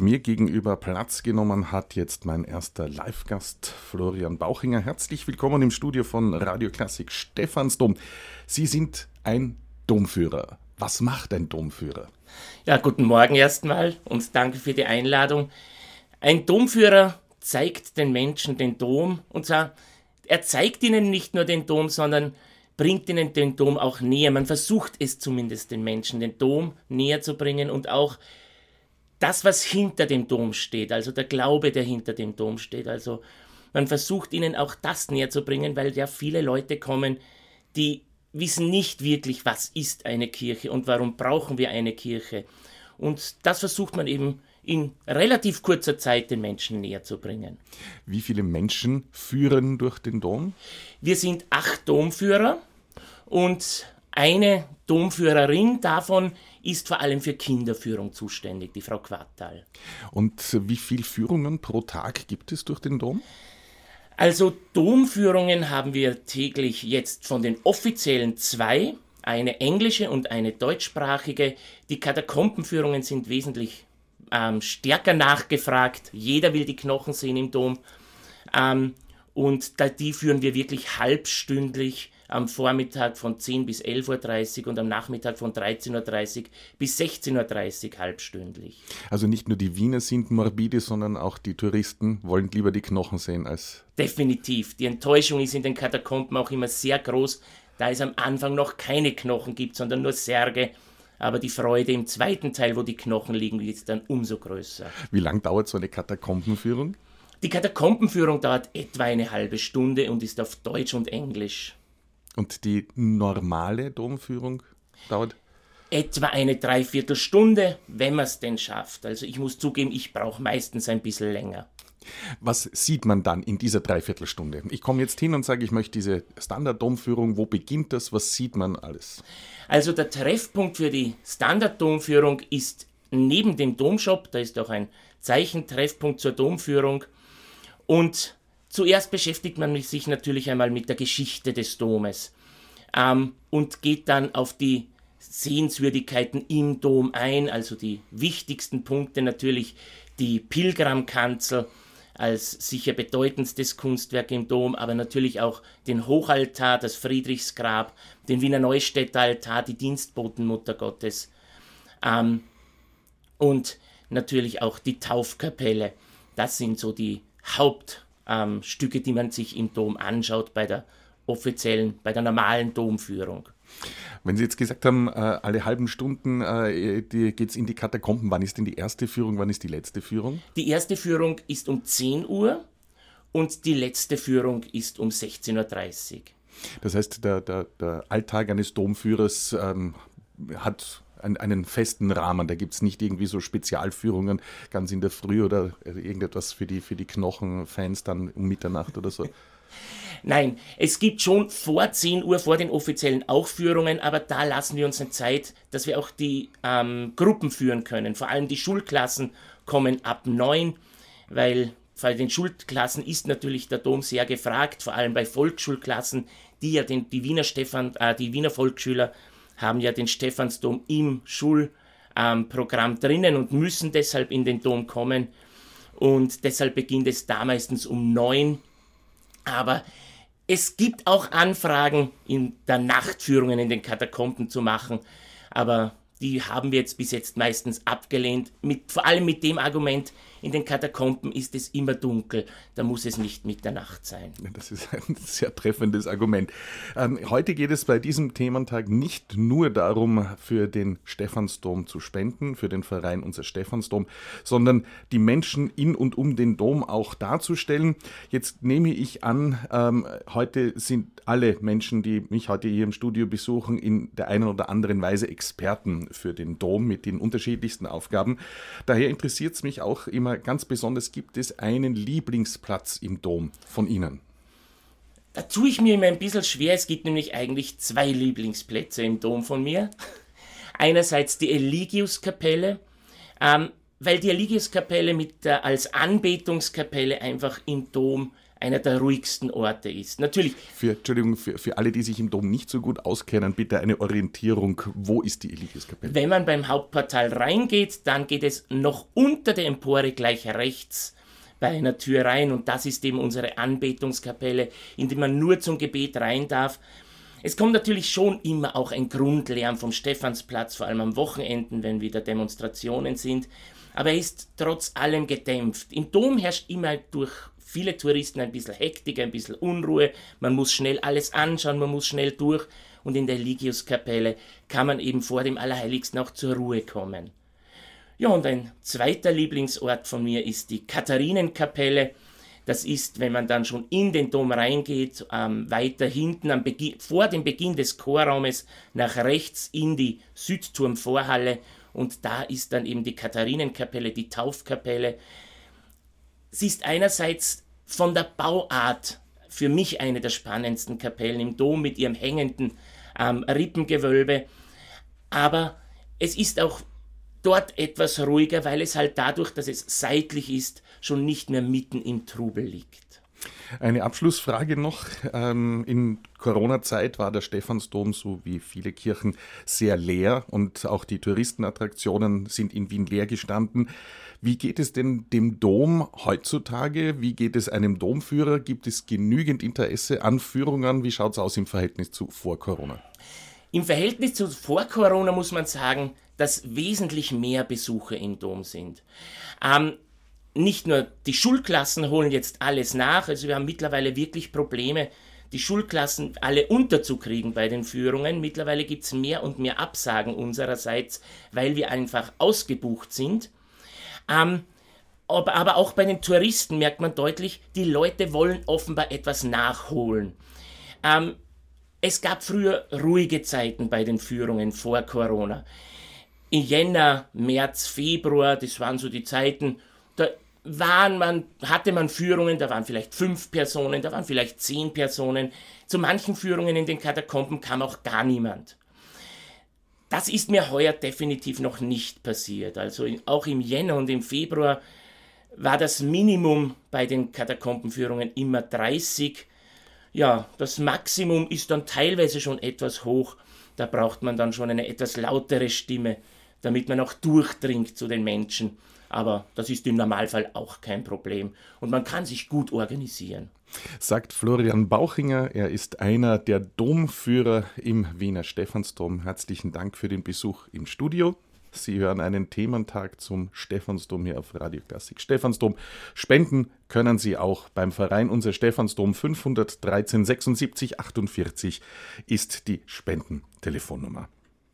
Mir gegenüber Platz genommen hat jetzt mein erster Live-Gast Florian Bauchinger. Herzlich willkommen im Studio von Radio Klassik Stephansdom. Sie sind ein Domführer. Was macht ein Domführer? Ja, guten Morgen erstmal und danke für die Einladung. Ein Domführer zeigt den Menschen den Dom und zwar, er zeigt ihnen nicht nur den Dom, sondern bringt ihnen den Dom auch näher. Man versucht es zumindest den Menschen, den Dom näher zu bringen und auch das, was hinter dem Dom steht, also der Glaube, der hinter dem Dom steht. Also man versucht ihnen auch das näher zu bringen, weil ja viele Leute kommen, die wissen nicht wirklich, was ist eine Kirche und warum brauchen wir eine Kirche. Und das versucht man eben in relativ kurzer Zeit den Menschen näher zu bringen. Wie viele Menschen führen durch den Dom? Wir sind acht Domführer und eine Domführerin davon ist vor allem für Kinderführung zuständig, die Frau Quartal. Und wie viele Führungen pro Tag gibt es durch den Dom? Also Domführungen haben wir täglich jetzt von den offiziellen zwei, eine englische und eine deutschsprachige. Die Katakombenführungen sind wesentlich ähm, stärker nachgefragt. Jeder will die Knochen sehen im Dom. Ähm, und da, die führen wir wirklich halbstündlich am Vormittag von 10 bis 11.30 Uhr und am Nachmittag von 13.30 Uhr bis 16.30 Uhr halbstündlich. Also nicht nur die Wiener sind morbide, sondern auch die Touristen wollen lieber die Knochen sehen als. Definitiv. Die Enttäuschung ist in den Katakomben auch immer sehr groß, da es am Anfang noch keine Knochen gibt, sondern nur Särge. Aber die Freude im zweiten Teil, wo die Knochen liegen, ist dann umso größer. Wie lang dauert so eine Katakombenführung? Die Katakombenführung dauert etwa eine halbe Stunde und ist auf Deutsch und Englisch. Und die normale Domführung dauert? Etwa eine Dreiviertelstunde, wenn man es denn schafft. Also ich muss zugeben, ich brauche meistens ein bisschen länger. Was sieht man dann in dieser Dreiviertelstunde? Ich komme jetzt hin und sage, ich möchte diese Standarddomführung. Wo beginnt das? Was sieht man alles? Also der Treffpunkt für die Standarddomführung ist neben dem Domshop. Da ist auch ein Zeichentreffpunkt zur Domführung. Und Zuerst beschäftigt man sich natürlich einmal mit der Geschichte des Domes ähm, und geht dann auf die Sehenswürdigkeiten im Dom ein, also die wichtigsten Punkte natürlich die Pilgramkanzel als sicher bedeutendstes Kunstwerk im Dom, aber natürlich auch den Hochaltar, das Friedrichsgrab, den Wiener Neustädter Altar, die Dienstbotenmutter Gottes ähm, und natürlich auch die Taufkapelle. Das sind so die Haupt- ähm, Stücke, die man sich im Dom anschaut bei der offiziellen, bei der normalen Domführung. Wenn Sie jetzt gesagt haben, äh, alle halben Stunden äh, geht es in die Katakomben, wann ist denn die erste Führung, wann ist die letzte Führung? Die erste Führung ist um 10 Uhr und die letzte Führung ist um 16.30 Uhr. Das heißt, der, der, der Alltag eines Domführers ähm, hat einen festen Rahmen. Da gibt es nicht irgendwie so Spezialführungen ganz in der Früh oder irgendetwas für die, für die Knochenfans dann um Mitternacht oder so. Nein, es gibt schon vor 10 Uhr, vor den offiziellen auch Führungen, aber da lassen wir uns eine Zeit, dass wir auch die ähm, Gruppen führen können. Vor allem die Schulklassen kommen ab 9, weil bei den Schulklassen ist natürlich der Dom sehr gefragt, vor allem bei Volksschulklassen, die ja den, die Wiener Stefan, äh, die Wiener Volksschüler haben ja den Stephansdom im Schulprogramm ähm, drinnen und müssen deshalb in den Dom kommen. Und deshalb beginnt es da meistens um neun. Aber es gibt auch Anfragen, in der Nachtführungen in den Katakomben zu machen. Aber die haben wir jetzt bis jetzt meistens abgelehnt. Mit, vor allem mit dem Argument, in den Katakomben ist es immer dunkel, da muss es nicht Mitternacht sein. Das ist ein sehr treffendes Argument. Ähm, heute geht es bei diesem Thementag nicht nur darum, für den Stephansdom zu spenden, für den Verein Unser Stephansdom, sondern die Menschen in und um den Dom auch darzustellen. Jetzt nehme ich an, ähm, heute sind alle Menschen, die mich heute hier im Studio besuchen, in der einen oder anderen Weise Experten für den Dom mit den unterschiedlichsten Aufgaben. Daher interessiert es mich auch immer, ganz besonders, gibt es einen Lieblingsplatz im Dom von Ihnen? Da tue ich mir immer ein bisschen schwer. Es gibt nämlich eigentlich zwei Lieblingsplätze im Dom von mir. Einerseits die Eligiuskapelle, ähm, weil die Eligiuskapelle mit der, als Anbetungskapelle einfach im Dom einer der ruhigsten Orte ist. Natürlich. Für, Entschuldigung, für, für alle, die sich im Dom nicht so gut auskennen, bitte eine Orientierung. Wo ist die Eligiuskapelle? Wenn man beim Hauptportal reingeht, dann geht es noch unter der Empore gleich rechts bei einer Tür rein und das ist eben unsere Anbetungskapelle, in die man nur zum Gebet rein darf. Es kommt natürlich schon immer auch ein Grundlärm vom Stephansplatz, vor allem am Wochenenden, wenn wieder Demonstrationen sind, aber er ist trotz allem gedämpft. Im Dom herrscht immer durch viele Touristen ein bisschen Hektik, ein bisschen Unruhe, man muss schnell alles anschauen, man muss schnell durch und in der Ligiuskapelle kann man eben vor dem Allerheiligsten auch zur Ruhe kommen. Ja, und ein zweiter Lieblingsort von mir ist die Katharinenkapelle. Das ist, wenn man dann schon in den Dom reingeht, ähm, weiter hinten am vor dem Beginn des Chorraumes nach rechts in die Südturmvorhalle. Und da ist dann eben die Katharinenkapelle, die Taufkapelle. Sie ist einerseits von der Bauart für mich eine der spannendsten Kapellen im Dom mit ihrem hängenden ähm, Rippengewölbe. Aber es ist auch dort etwas ruhiger, weil es halt dadurch, dass es seitlich ist, schon nicht mehr mitten im Trubel liegt. Eine Abschlussfrage noch. Ähm, in Corona-Zeit war der Stephansdom, so wie viele Kirchen, sehr leer und auch die Touristenattraktionen sind in Wien leer gestanden. Wie geht es denn dem Dom heutzutage? Wie geht es einem Domführer? Gibt es genügend Interesse an Führungen? Wie schaut es aus im Verhältnis zu vor Corona? Im Verhältnis zu vor Corona muss man sagen, dass wesentlich mehr Besucher im Dom sind. Ähm, nicht nur die Schulklassen holen jetzt alles nach, also wir haben mittlerweile wirklich Probleme, die Schulklassen alle unterzukriegen bei den Führungen. Mittlerweile gibt es mehr und mehr Absagen unsererseits, weil wir einfach ausgebucht sind. Ähm, aber, auch bei den Touristen merkt man deutlich, die Leute wollen offenbar etwas nachholen. Ähm, es gab früher ruhige Zeiten bei den Führungen vor Corona in Jänner, März, Februar, das waren so die Zeiten, waren man, hatte man Führungen, da waren vielleicht fünf Personen, da waren vielleicht zehn Personen. Zu manchen Führungen in den Katakomben kam auch gar niemand. Das ist mir heuer definitiv noch nicht passiert. Also auch im Jänner und im Februar war das Minimum bei den Katakombenführungen immer 30. Ja, das Maximum ist dann teilweise schon etwas hoch. Da braucht man dann schon eine etwas lautere Stimme damit man auch durchdringt zu den Menschen. Aber das ist im Normalfall auch kein Problem und man kann sich gut organisieren. Sagt Florian Bauchinger, er ist einer der Domführer im Wiener Stephansdom. Herzlichen Dank für den Besuch im Studio. Sie hören einen Thementag zum Stephansdom hier auf Radio Klassik Stephansdom. Spenden können Sie auch beim Verein Unser Stephansdom 513 76 48 ist die Spendentelefonnummer.